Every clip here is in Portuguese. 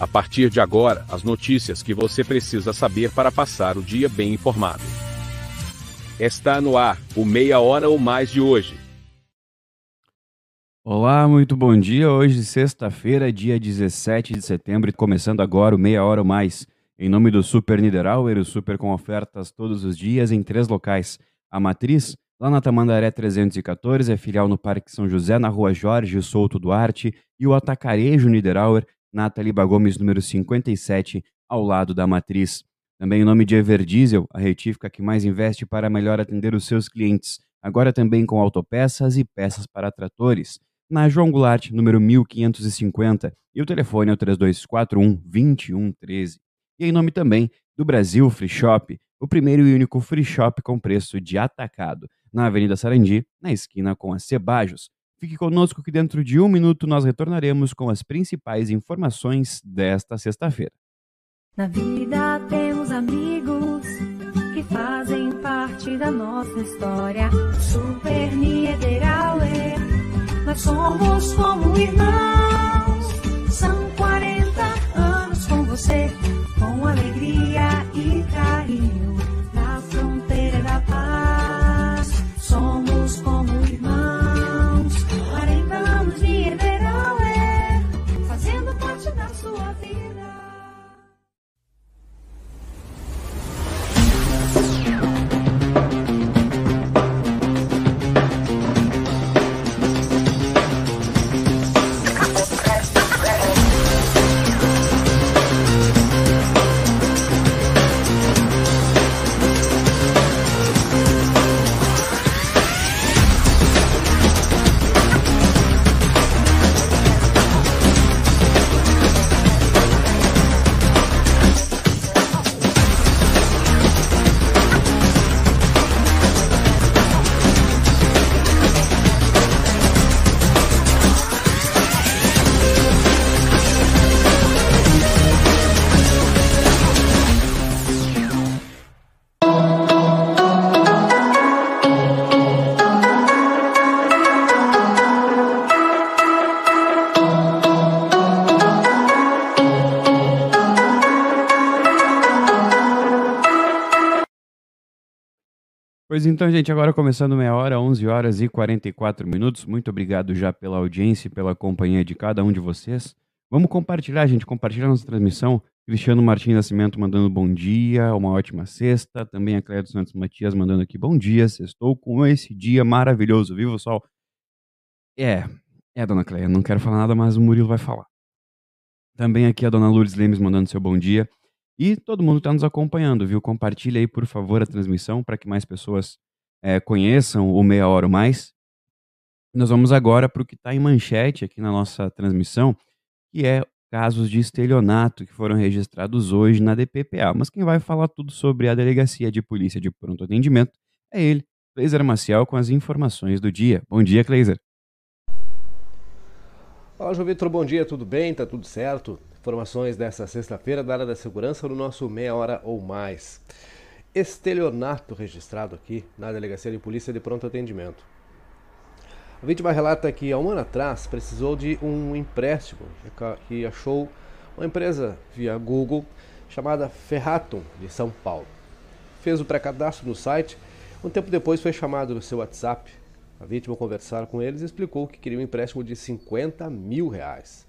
A partir de agora, as notícias que você precisa saber para passar o dia bem informado. Está no ar, o Meia Hora ou Mais de hoje. Olá, muito bom dia. Hoje, sexta-feira, dia 17 de setembro, começando agora o Meia Hora ou Mais. Em nome do Super Niederauer, o Super com ofertas todos os dias em três locais. A Matriz, lá na Tamandaré 314, é filial no Parque São José, na rua Jorge Souto Duarte, e o Atacarejo Niederauer, na Taliba Gomes, número 57, ao lado da matriz. Também em nome de Everdiesel, a retífica que mais investe para melhor atender os seus clientes. Agora também com autopeças e peças para tratores. Na João Goulart, número 1550, e o telefone é o 3241 2113. E em nome também do Brasil Free Shop, o primeiro e único free shop com preço de atacado, na Avenida Sarandi, na esquina com a Cebajos. Fique conosco que dentro de um minuto nós retornaremos com as principais informações desta sexta-feira. Na vida temos amigos que fazem parte da nossa história. Super Niederauer, nós somos como irmãos. São 40 anos com você, com alegria e carinho. Pois então, gente, agora começando meia hora, 11 horas e 44 minutos. Muito obrigado já pela audiência e pela companhia de cada um de vocês. Vamos compartilhar, gente, compartilhar nossa transmissão. Cristiano Martins Nascimento mandando bom dia, uma ótima sexta. Também a Cléia dos Santos Matias mandando aqui bom dia, estou com esse dia maravilhoso, viu, sol? É, é, dona Cléia, não quero falar nada, mas o Murilo vai falar. Também aqui a dona Lourdes Lemes mandando seu bom dia. E todo mundo está nos acompanhando, viu? Compartilhe aí, por favor, a transmissão para que mais pessoas é, conheçam o Meia Hora ou Mais. Nós vamos agora para o que está em manchete aqui na nossa transmissão, que é casos de estelionato que foram registrados hoje na DPPA. Mas quem vai falar tudo sobre a Delegacia de Polícia de Pronto Atendimento é ele, Cleiser Maciel, com as informações do dia. Bom dia, Cleiser. Olá, João Vitor, bom dia, tudo bem? Tá tudo certo? Informações dessa sexta-feira da área da segurança no nosso Meia Hora ou Mais. Estelionato registrado aqui na Delegacia de Polícia de Pronto Atendimento. A vítima relata que há um ano atrás precisou de um empréstimo que achou uma empresa via Google chamada Ferratum de São Paulo. Fez o pré-cadastro no site, um tempo depois foi chamado no seu WhatsApp. A vítima conversar com eles e explicou que queria um empréstimo de 50 mil reais.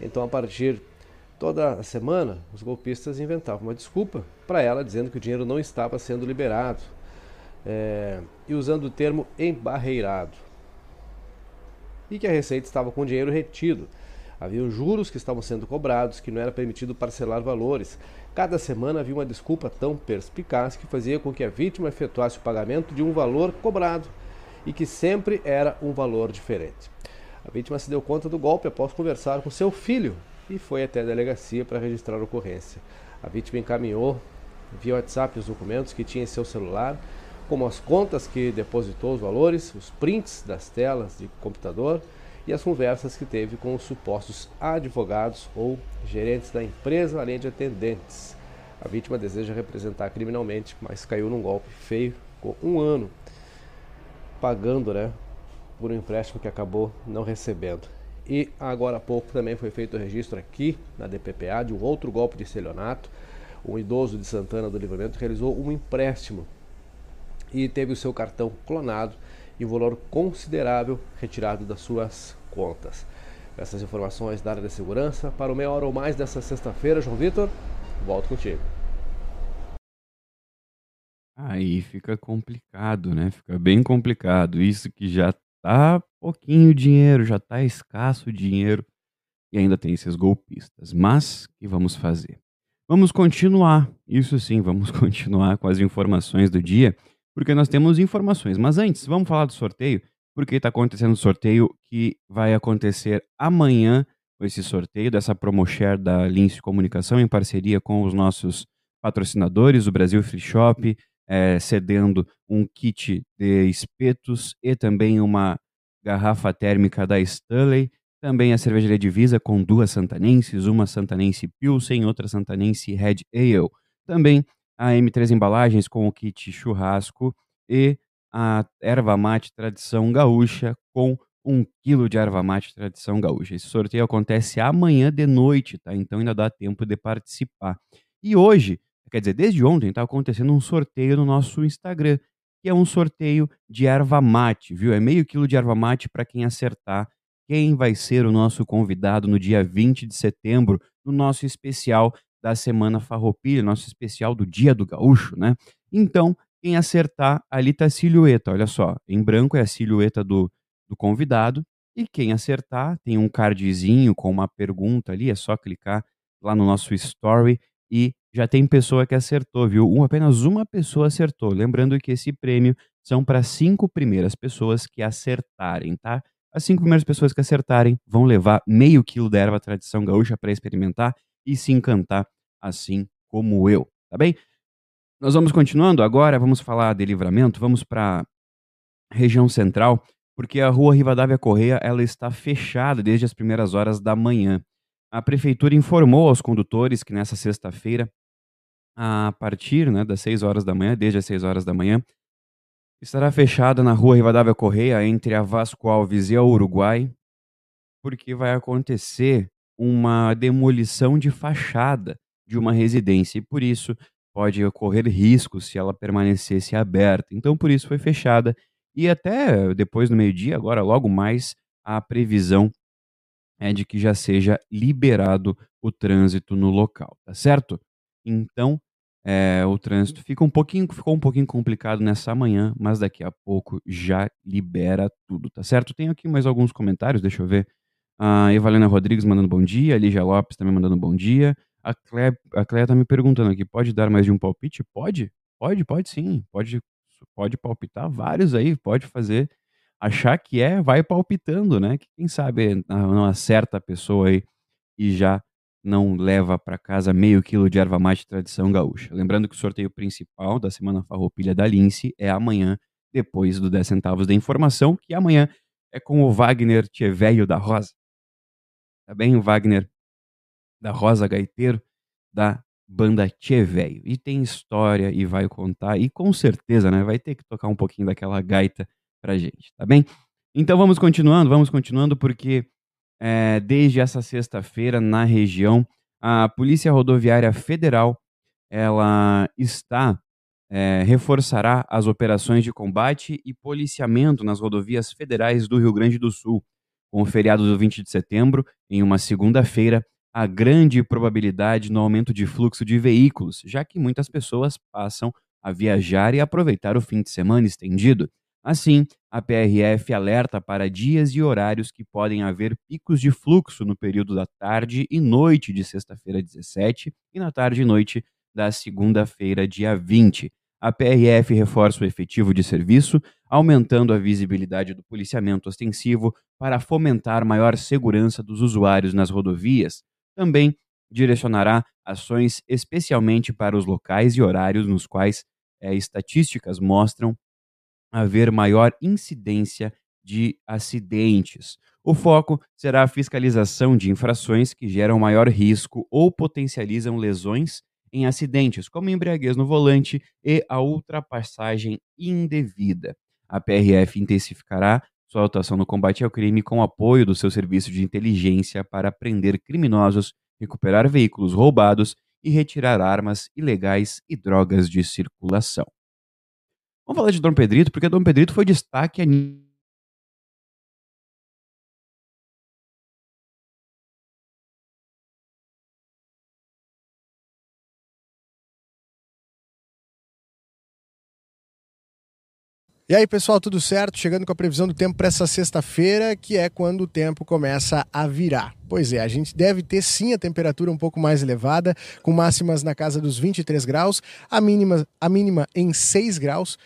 Então, a partir Toda semana, os golpistas inventavam uma desculpa para ela, dizendo que o dinheiro não estava sendo liberado é, e usando o termo embarreirado. E que a Receita estava com o dinheiro retido. Havia juros que estavam sendo cobrados, que não era permitido parcelar valores. Cada semana havia uma desculpa tão perspicaz que fazia com que a vítima efetuasse o pagamento de um valor cobrado e que sempre era um valor diferente. A vítima se deu conta do golpe após conversar com seu filho, e foi até a delegacia para registrar a ocorrência. A vítima encaminhou via WhatsApp os documentos que tinha em seu celular, como as contas que depositou os valores, os prints das telas de computador e as conversas que teve com os supostos advogados ou gerentes da empresa, além de atendentes. A vítima deseja representar criminalmente, mas caiu num golpe feio, com um ano pagando né, por um empréstimo que acabou não recebendo. E agora há pouco também foi feito o registro aqui na DPPA de um outro golpe de estelionato. Um idoso de Santana do Livramento realizou um empréstimo e teve o seu cartão clonado e um valor considerável retirado das suas contas. Essas informações da área de segurança para o meia hora ou mais dessa sexta-feira, João Vitor, volto contigo. Aí fica complicado, né? Fica bem complicado. Isso que já tá pouquinho dinheiro, já tá escasso o dinheiro e ainda tem esses golpistas. Mas que vamos fazer? Vamos continuar, isso sim, vamos continuar com as informações do dia, porque nós temos informações. Mas antes, vamos falar do sorteio, porque está acontecendo o sorteio que vai acontecer amanhã, esse sorteio dessa PromoShare da Lince Comunicação em parceria com os nossos patrocinadores, o Brasil Free Shop, é, cedendo um kit de espetos e também uma garrafa térmica da Stanley. Também a cervejaria Divisa com duas santanenses, uma santanense Pilsen, outra santanense Red Ale. Também a M3 Embalagens com o kit churrasco e a erva mate tradição gaúcha com um quilo de erva mate tradição gaúcha. Esse sorteio acontece amanhã de noite, tá? Então ainda dá tempo de participar. E hoje Quer dizer, desde ontem está acontecendo um sorteio no nosso Instagram, que é um sorteio de erva mate, viu? É meio quilo de erva mate para quem acertar quem vai ser o nosso convidado no dia 20 de setembro, no nosso especial da Semana Farroupilha, nosso especial do Dia do Gaúcho, né? Então, quem acertar, ali tá a silhueta, olha só, em branco é a silhueta do, do convidado, e quem acertar, tem um cardzinho com uma pergunta ali, é só clicar lá no nosso story e já tem pessoa que acertou, viu? Um, apenas uma pessoa acertou. Lembrando que esse prêmio são para cinco primeiras pessoas que acertarem, tá? As cinco primeiras pessoas que acertarem vão levar meio quilo da erva tradição gaúcha para experimentar e se encantar, assim como eu, tá bem? Nós vamos continuando agora, vamos falar de livramento, vamos para região central, porque a rua Rivadavia Correia ela está fechada desde as primeiras horas da manhã. A prefeitura informou aos condutores que nessa sexta-feira a partir né, das 6 horas da manhã, desde as 6 horas da manhã, estará fechada na rua Rivadavia Correia, entre a Vasco Alves e a Uruguai, porque vai acontecer uma demolição de fachada de uma residência e por isso pode ocorrer riscos se ela permanecesse aberta. Então, por isso foi fechada e até depois do meio-dia, agora logo mais, a previsão é de que já seja liberado o trânsito no local, tá certo? Então, é, o trânsito fica um pouquinho, ficou um pouquinho complicado nessa manhã, mas daqui a pouco já libera tudo, tá certo? Tenho aqui mais alguns comentários, deixa eu ver. A Evalena Rodrigues mandando bom dia, a Lígia Lopes também mandando bom dia. A Cleia, a Cleia tá me perguntando aqui, pode dar mais de um palpite? Pode? Pode, pode sim. Pode, pode palpitar vários aí, pode fazer. Achar que é, vai palpitando, né? Que quem sabe não acerta a pessoa aí e já não leva para casa meio quilo de erva mate tradição gaúcha. Lembrando que o sorteio principal da Semana Farroupilha da Lince é amanhã, depois do 10 centavos da informação, que amanhã é com o Wagner Tchevelho da Rosa. Tá bem? O Wagner da Rosa Gaiteiro, da banda Tchevelho. E tem história e vai contar, e com certeza, né, vai ter que tocar um pouquinho daquela gaita pra gente, tá bem? Então vamos continuando, vamos continuando, porque é, desde essa sexta-feira na região. A Polícia Rodoviária Federal ela está é, reforçará as operações de combate e policiamento nas rodovias federais do Rio Grande do Sul. Com o feriado do 20 de setembro, em uma segunda-feira, há grande probabilidade no aumento de fluxo de veículos, já que muitas pessoas passam a viajar e aproveitar o fim de semana estendido. Assim, a PRF alerta para dias e horários que podem haver picos de fluxo no período da tarde e noite de sexta-feira 17 e na tarde e noite da segunda-feira, dia 20. A PRF reforça o efetivo de serviço, aumentando a visibilidade do policiamento ostensivo para fomentar maior segurança dos usuários nas rodovias. Também direcionará ações especialmente para os locais e horários nos quais é, estatísticas mostram haver maior incidência de acidentes. O foco será a fiscalização de infrações que geram maior risco ou potencializam lesões em acidentes, como embriaguez no volante e a ultrapassagem indevida. A PRF intensificará sua atuação no combate ao crime com apoio do seu serviço de inteligência para prender criminosos, recuperar veículos roubados e retirar armas ilegais e drogas de circulação. Vamos falar de Dom Pedrito, porque Dom Pedrito foi destaque a E aí, pessoal, tudo certo? Chegando com a previsão do tempo para essa sexta-feira, que é quando o tempo começa a virar. Pois é, a gente deve ter sim a temperatura um pouco mais elevada, com máximas na casa dos 23 graus, a mínima, a mínima em 6 graus,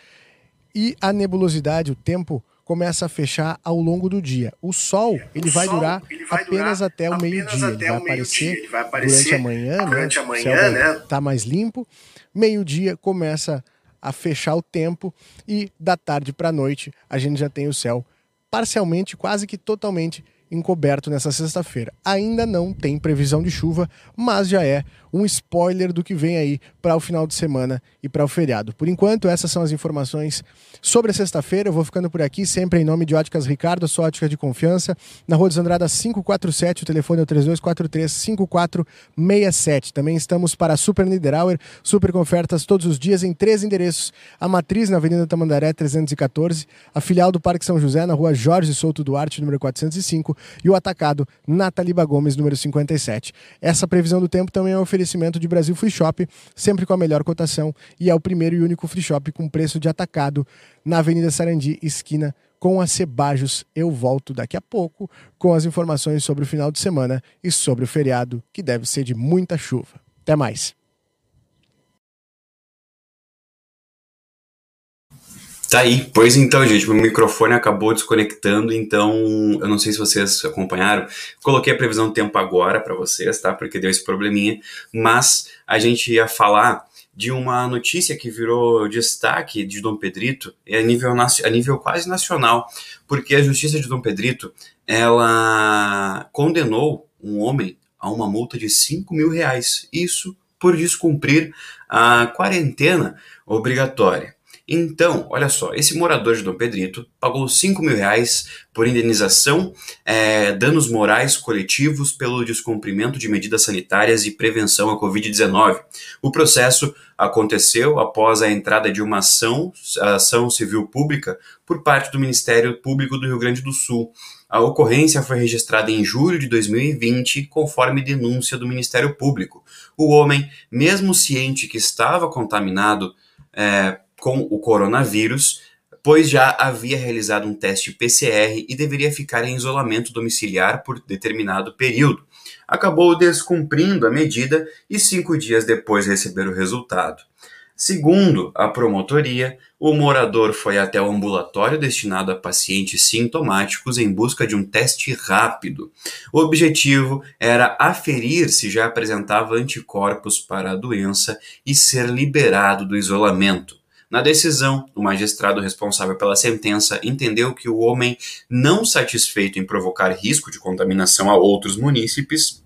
e a nebulosidade, o tempo começa a fechar ao longo do dia. O sol, ele, o vai, sol, durar ele vai apenas durar até o meio-dia. Ele, vai aparecer ele vai aparecer durante a manhã, durante né? Amanhã, o céu vai né? tá mais limpo. Meio-dia começa a a fechar o tempo e da tarde para a noite a gente já tem o céu parcialmente, quase que totalmente encoberto nessa sexta-feira. Ainda não tem previsão de chuva, mas já é um spoiler do que vem aí para o final de semana e para o feriado. Por enquanto, essas são as informações sobre a sexta-feira. Eu vou ficando por aqui, sempre em nome de Óticas Ricardo, a sua ótica de confiança. Na Rua dos Andradas 547, o telefone é o 3243-5467. Também estamos para a Super Niederauer, super com ofertas todos os dias em três endereços. A matriz na Avenida Tamandaré 314, a filial do Parque São José na Rua Jorge Souto Duarte, número 405, e o atacado Nataliba Gomes, número 57. Essa previsão do tempo também é um oferecimento de Brasil Free Shop, sempre com a melhor cotação, e é o primeiro e único free shop com preço de atacado na Avenida Sarandi, esquina com a Cebajos. Eu volto daqui a pouco com as informações sobre o final de semana e sobre o feriado, que deve ser de muita chuva. Até mais. Tá aí. Pois então, gente, o microfone acabou desconectando, então eu não sei se vocês acompanharam. Coloquei a previsão do tempo agora para vocês, tá? Porque deu esse probleminha, mas a gente ia falar de uma notícia que virou destaque de Dom Pedrito a nível, a nível quase nacional, porque a Justiça de Dom Pedrito ela condenou um homem a uma multa de 5 mil reais. Isso por descumprir a quarentena obrigatória. Então, olha só, esse morador de Dom Pedrito pagou 5 mil reais por indenização, é, danos morais coletivos pelo descumprimento de medidas sanitárias e prevenção à Covid-19. O processo aconteceu após a entrada de uma ação, ação civil pública por parte do Ministério Público do Rio Grande do Sul. A ocorrência foi registrada em julho de 2020, conforme denúncia do Ministério Público. O homem, mesmo ciente que estava contaminado, é, com o coronavírus, pois já havia realizado um teste PCR e deveria ficar em isolamento domiciliar por determinado período. Acabou descumprindo a medida e cinco dias depois receber o resultado. Segundo a promotoria, o morador foi até o ambulatório destinado a pacientes sintomáticos em busca de um teste rápido. O objetivo era aferir se já apresentava anticorpos para a doença e ser liberado do isolamento. Na decisão, o magistrado responsável pela sentença entendeu que o homem, não satisfeito em provocar risco de contaminação a outros munícipes,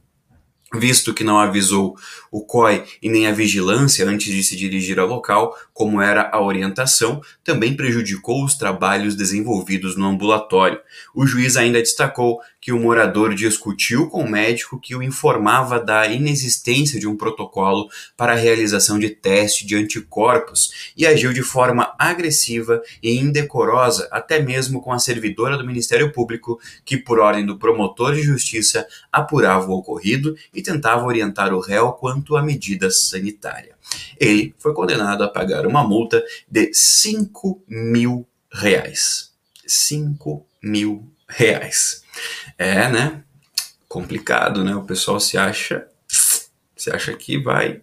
visto que não avisou o COI e nem a vigilância antes de se dirigir ao local, como era a orientação, também prejudicou os trabalhos desenvolvidos no ambulatório. O juiz ainda destacou que o morador discutiu com o médico que o informava da inexistência de um protocolo para a realização de teste de anticorpos e agiu de forma agressiva e indecorosa, até mesmo com a servidora do Ministério Público, que, por ordem do promotor de justiça, apurava o ocorrido e tentava orientar o réu quanto à medida sanitária. Ele foi condenado a pagar uma multa de 5 mil reais. 5 mil reais. É, né? Complicado, né? O pessoal se acha se acha que vai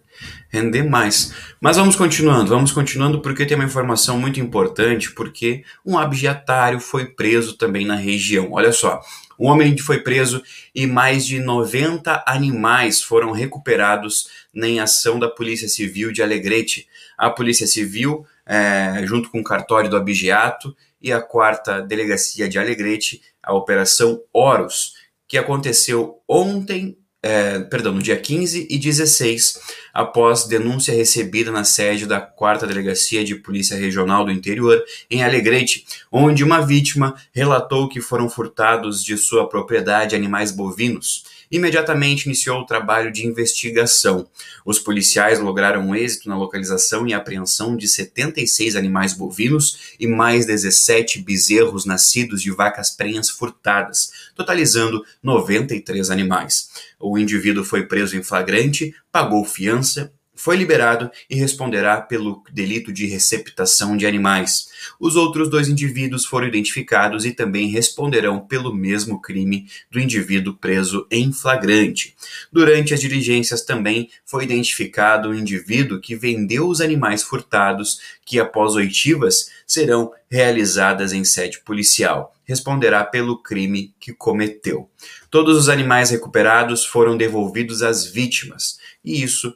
render mais. Mas vamos continuando, vamos continuando porque tem uma informação muito importante, porque um abjetário foi preso também na região. Olha só, um homem foi preso e mais de 90 animais foram recuperados em ação da Polícia Civil de Alegrete. A Polícia Civil, é, junto com o cartório do Abigeato e a quarta delegacia de Alegrete, a Operação Horus, que aconteceu ontem é, perdão, no dia 15 e 16, após denúncia recebida na sede da 4 Delegacia de Polícia Regional do Interior, em Alegrete, onde uma vítima relatou que foram furtados de sua propriedade animais bovinos imediatamente iniciou o trabalho de investigação. Os policiais lograram êxito na localização e apreensão de 76 animais bovinos e mais 17 bezerros nascidos de vacas prenhas furtadas, totalizando 93 animais. O indivíduo foi preso em flagrante, pagou fiança foi liberado e responderá pelo delito de receptação de animais. Os outros dois indivíduos foram identificados e também responderão pelo mesmo crime do indivíduo preso em flagrante. Durante as diligências também foi identificado o um indivíduo que vendeu os animais furtados, que após oitivas serão realizadas em sede policial. Responderá pelo crime que cometeu. Todos os animais recuperados foram devolvidos às vítimas, e isso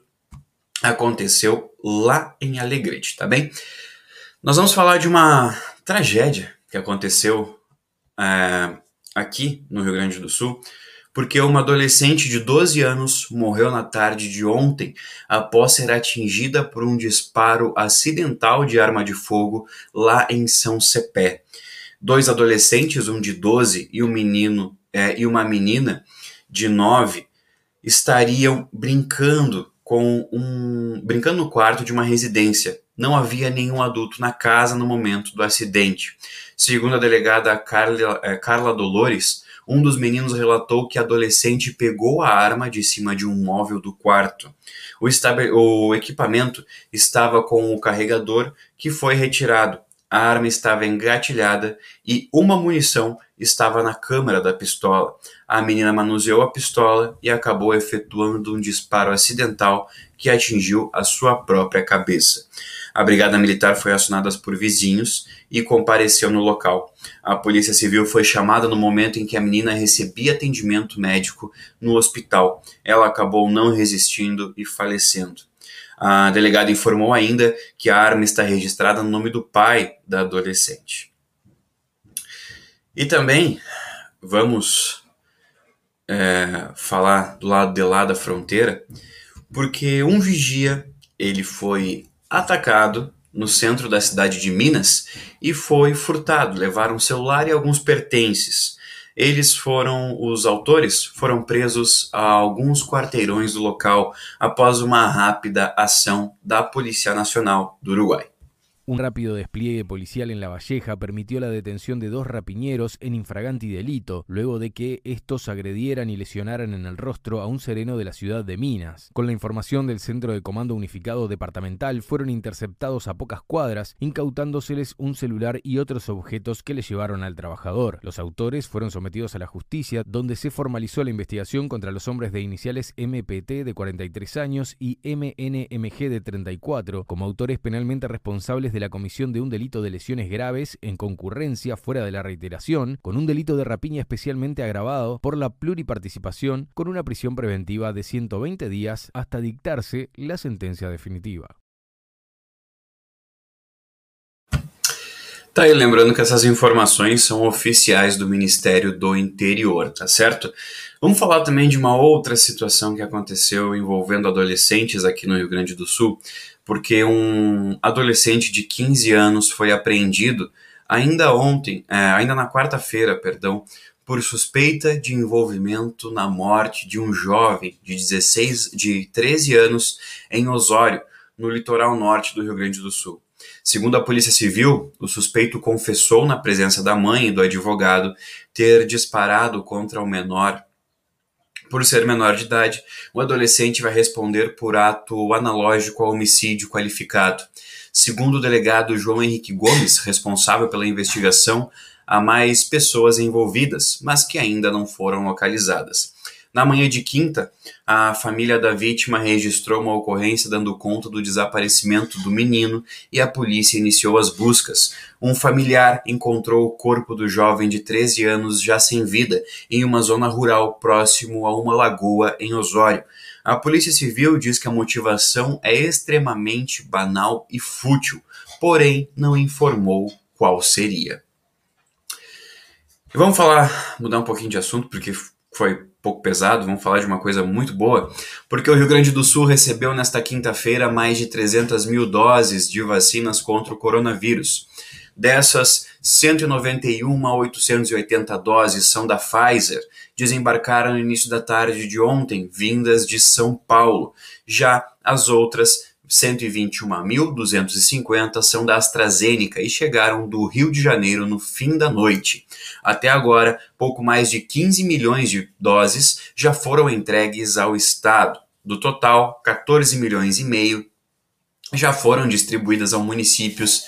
aconteceu lá em Alegrete, tá bem? Nós vamos falar de uma tragédia que aconteceu é, aqui no Rio Grande do Sul, porque uma adolescente de 12 anos morreu na tarde de ontem após ser atingida por um disparo acidental de arma de fogo lá em São Cepé. Dois adolescentes, um de 12 e um menino é, e uma menina de 9, estariam brincando com um brincando no quarto de uma residência. Não havia nenhum adulto na casa no momento do acidente. Segundo a delegada Carla, eh, Carla Dolores, um dos meninos relatou que a adolescente pegou a arma de cima de um móvel do quarto. O, o equipamento estava com o carregador que foi retirado. A arma estava engatilhada e uma munição estava na câmara da pistola. A menina manuseou a pistola e acabou efetuando um disparo acidental que atingiu a sua própria cabeça. A brigada militar foi acionada por vizinhos e compareceu no local. A polícia civil foi chamada no momento em que a menina recebia atendimento médico no hospital. Ela acabou não resistindo e falecendo. A delegada informou ainda que a arma está registrada no nome do pai da adolescente. E também vamos é, falar do lado de lá da fronteira, porque um vigia ele foi atacado no centro da cidade de Minas e foi furtado. Levaram um celular e alguns pertences. Eles foram, os autores foram presos a alguns quarteirões do local após uma rápida ação da Polícia Nacional do Uruguai. Un rápido despliegue policial en La Valleja permitió la detención de dos rapiñeros en infraganti delito, luego de que estos agredieran y lesionaran en el rostro a un sereno de la ciudad de Minas. Con la información del Centro de Comando Unificado Departamental, fueron interceptados a pocas cuadras, incautándoseles un celular y otros objetos que le llevaron al trabajador. Los autores fueron sometidos a la justicia, donde se formalizó la investigación contra los hombres de iniciales MPT de 43 años y MNMG de 34, como autores penalmente responsables de la comisión de un delito de lesiones graves en concurrencia fuera de la reiteración, con un delito de rapiña especialmente agravado por la pluriparticipación, con una prisión preventiva de 120 días hasta dictarse la sentencia definitiva. Tá aí lembrando que essas informações são oficiais do Ministério do Interior, tá certo? Vamos falar também de uma outra situação que aconteceu envolvendo adolescentes aqui no Rio Grande do Sul porque um adolescente de 15 anos foi apreendido ainda ontem, é, ainda na quarta-feira, perdão, por suspeita de envolvimento na morte de um jovem de 16, de 13 anos em Osório, no litoral norte do Rio Grande do Sul. Segundo a Polícia Civil, o suspeito confessou na presença da mãe e do advogado ter disparado contra o menor por ser menor de idade, o adolescente vai responder por ato analógico ao homicídio qualificado. Segundo o delegado João Henrique Gomes, responsável pela investigação, há mais pessoas envolvidas, mas que ainda não foram localizadas. Na manhã de quinta, a família da vítima registrou uma ocorrência dando conta do desaparecimento do menino e a polícia iniciou as buscas. Um familiar encontrou o corpo do jovem de 13 anos já sem vida em uma zona rural próximo a uma lagoa em Osório. A Polícia Civil diz que a motivação é extremamente banal e fútil, porém não informou qual seria. Vamos falar, mudar um pouquinho de assunto, porque foi pouco pesado, vamos falar de uma coisa muito boa, porque o Rio Grande do Sul recebeu nesta quinta-feira mais de 300 mil doses de vacinas contra o coronavírus. Dessas, 191 a 880 doses são da Pfizer, desembarcaram no início da tarde de ontem, vindas de São Paulo. Já as outras 121.250 são da AstraZeneca e chegaram do Rio de Janeiro no fim da noite. Até agora, pouco mais de 15 milhões de doses já foram entregues ao Estado. Do total, 14 milhões e meio já foram distribuídas a municípios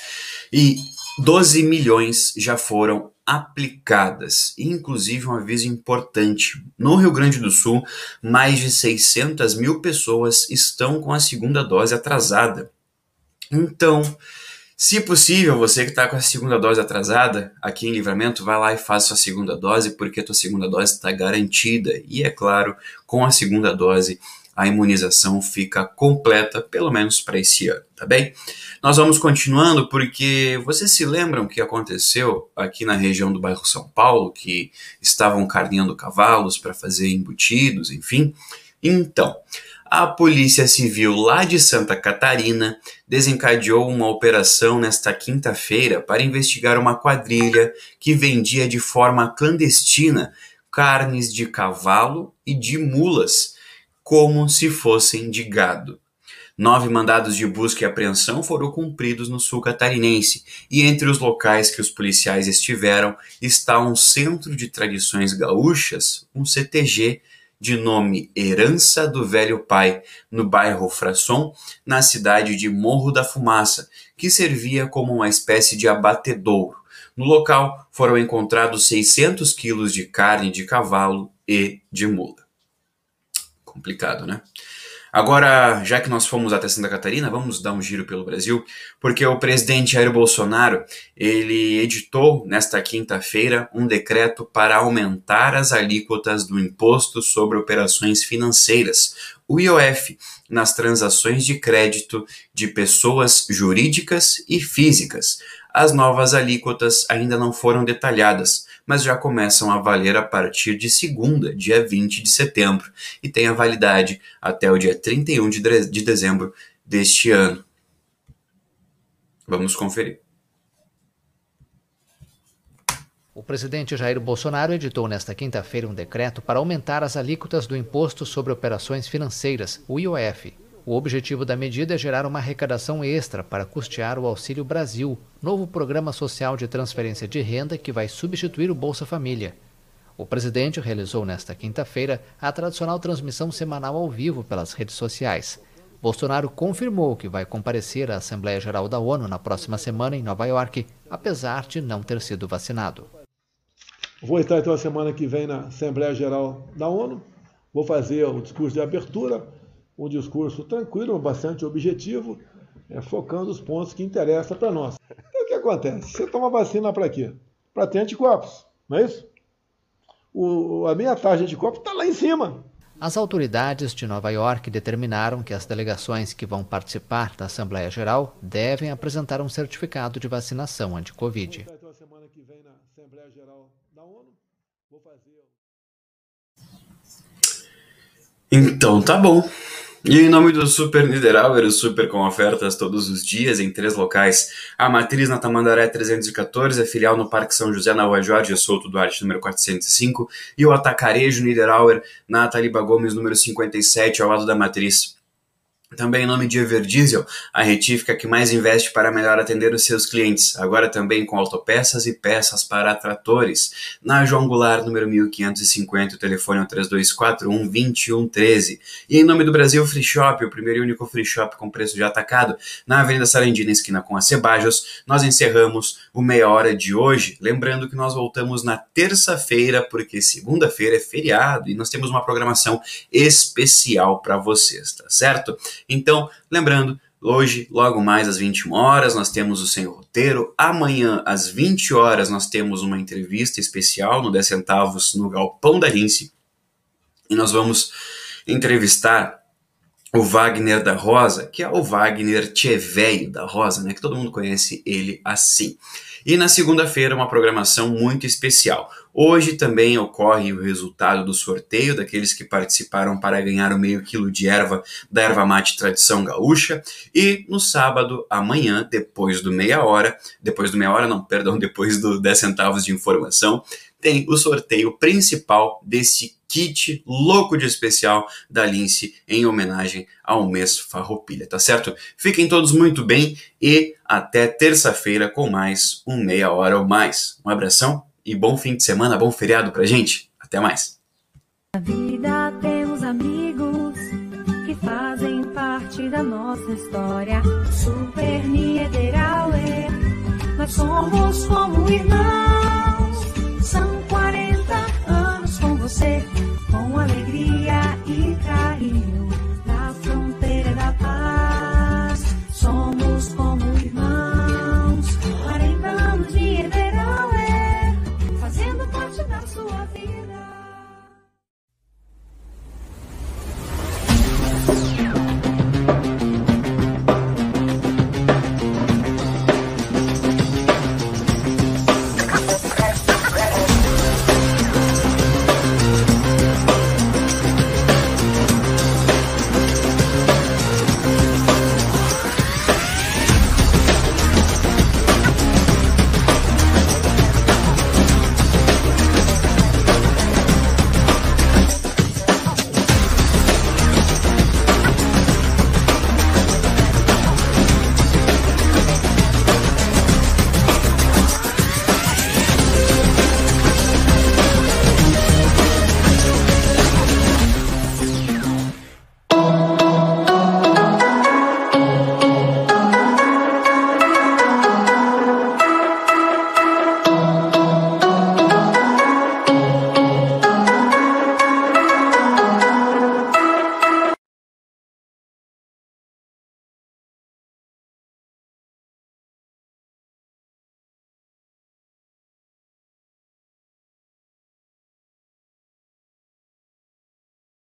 e 12 milhões já foram aplicadas. Inclusive, um aviso importante: no Rio Grande do Sul, mais de 600 mil pessoas estão com a segunda dose atrasada. Então, se possível, você que está com a segunda dose atrasada, aqui em Livramento, vai lá e faz sua segunda dose, porque a tua segunda dose está garantida. E é claro, com a segunda dose, a imunização fica completa, pelo menos para esse ano, tá bem? Nós vamos continuando porque vocês se lembram que aconteceu aqui na região do bairro São Paulo, que estavam carneando cavalos para fazer embutidos, enfim? Então, a Polícia Civil lá de Santa Catarina desencadeou uma operação nesta quinta-feira para investigar uma quadrilha que vendia de forma clandestina carnes de cavalo e de mulas como se fossem de gado. Nove mandados de busca e apreensão foram cumpridos no sul catarinense, e entre os locais que os policiais estiveram está um Centro de Tradições Gaúchas, um CTG, de nome Herança do Velho Pai, no bairro Frasson, na cidade de Morro da Fumaça, que servia como uma espécie de abatedouro. No local foram encontrados 600 quilos de carne de cavalo e de mula complicado, né? Agora, já que nós fomos até Santa Catarina, vamos dar um giro pelo Brasil, porque o presidente Jair Bolsonaro, ele editou nesta quinta-feira um decreto para aumentar as alíquotas do imposto sobre operações financeiras, o IOF, nas transações de crédito de pessoas jurídicas e físicas. As novas alíquotas ainda não foram detalhadas, mas já começam a valer a partir de segunda, dia 20 de setembro, e tem a validade até o dia 31 de, de dezembro deste ano. Vamos conferir. O presidente Jair Bolsonaro editou nesta quinta-feira um decreto para aumentar as alíquotas do Imposto sobre Operações Financeiras, o IOF, o objetivo da medida é gerar uma arrecadação extra para custear o Auxílio Brasil, novo programa social de transferência de renda que vai substituir o Bolsa Família. O presidente realizou nesta quinta-feira a tradicional transmissão semanal ao vivo pelas redes sociais. Bolsonaro confirmou que vai comparecer à Assembleia Geral da ONU na próxima semana em Nova York, apesar de não ter sido vacinado. Vou estar então a semana que vem na Assembleia Geral da ONU. Vou fazer o discurso de abertura um discurso tranquilo, bastante objetivo, é, focando os pontos que interessam para nós. Então, o que acontece? Você toma vacina para quê? Para ter anticorpos, não é isso? O, a minha taxa de anticorpos está lá em cima. As autoridades de Nova York determinaram que as delegações que vão participar da Assembleia Geral devem apresentar um certificado de vacinação anti-Covid. Então tá bom. E em nome do Super Niederauer, o Super com ofertas todos os dias em três locais. A matriz na Tamandaré 314, a filial no Parque São José, na Rua Jorge Souto Duarte, número 405, e o Atacarejo Niederauer na Taliba Gomes, número 57, ao lado da matriz. Também em nome de Everdiesel, a retífica que mais investe para melhor atender os seus clientes, agora também com autopeças e peças para tratores. Na João Goulart, número 1550, o telefone é o 3241 2113. E em nome do Brasil Free Shop, o primeiro e único free shop com preço de atacado, na Avenida Sarandina, esquina com a Cebajos, nós encerramos o meia hora de hoje. Lembrando que nós voltamos na terça-feira, porque segunda-feira é feriado e nós temos uma programação especial para vocês, tá certo? Então, lembrando, Hoje, logo mais às 21 horas, nós temos o Sem Roteiro. Amanhã, às 20 horas, nós temos uma entrevista especial no 10 centavos no Galpão da Rince. E nós vamos entrevistar o Wagner da Rosa, que é o Wagner Tcheveio da Rosa, né, que todo mundo conhece ele assim. E na segunda-feira, uma programação muito especial. Hoje também ocorre o resultado do sorteio daqueles que participaram para ganhar o meio quilo de erva da erva mate tradição gaúcha. E no sábado, amanhã, depois do meia hora, depois do meia hora, não, perdão, depois do 10 centavos de informação, tem o sorteio principal desse kit louco de especial da Lince em homenagem ao mês Farroupilha, tá certo? Fiquem todos muito bem e até terça-feira com mais um meia hora ou mais. Um abração e bom fim de semana, bom feriado pra gente. Até mais. Na vida temos amigos que fazem parte da nossa história. Super Niederauer, nós somos como irmãos. São 40 anos com você.